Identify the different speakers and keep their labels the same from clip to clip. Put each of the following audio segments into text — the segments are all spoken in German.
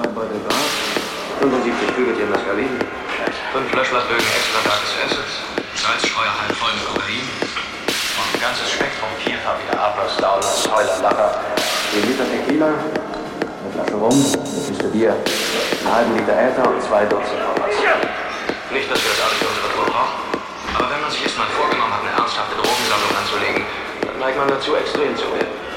Speaker 1: zwei Beutel Gras, 75 Kügelchen Mescalin, fünf Löschlassbögen extra Darkes Acids, Salzstreuer halb voll mit Kokain. Und ein ganzes Spektrum vierfarbiger Ablass, Downers, Heuler, Lacher, 10 Liter Tequila, eine Flasche Rum, eine Kiste Bier, einen halben Liter Äther und zwei Dutzend Hoppers. Nicht, dass wir das alles für unsere Tour brauchen, aber wenn man sich erstmal vorgenommen hat, eine ernsthafte Drogensammlung anzulegen, dann neigt man dazu, extrem zu werden.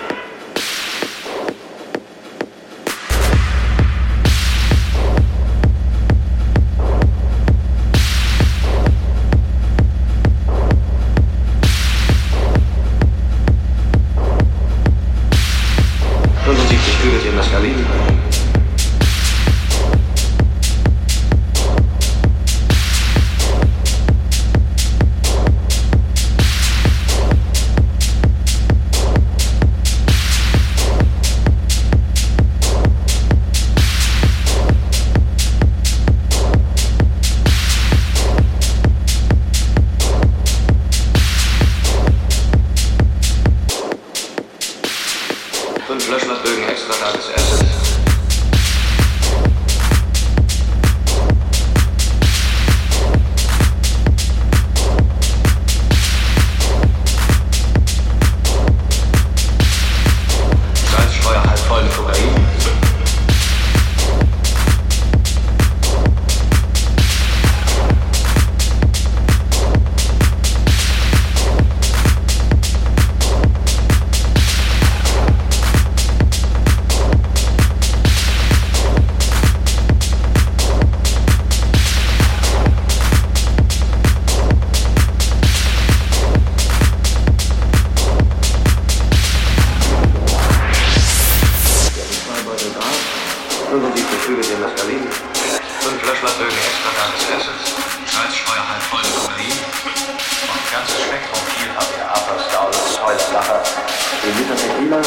Speaker 1: 10 Liter Tequila,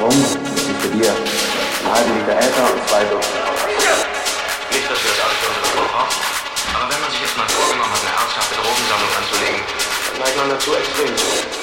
Speaker 1: Rum, eine Kiste Bier, einen halben Liter Äther und zwei Hoppers. Nicht, dass wir das alles für unsere Tour brauchen, aber wenn man sich erstmal vorgenommen hat, eine ernsthafte Drogensammlung anzulegen, dann neigt man dazu, extrem zu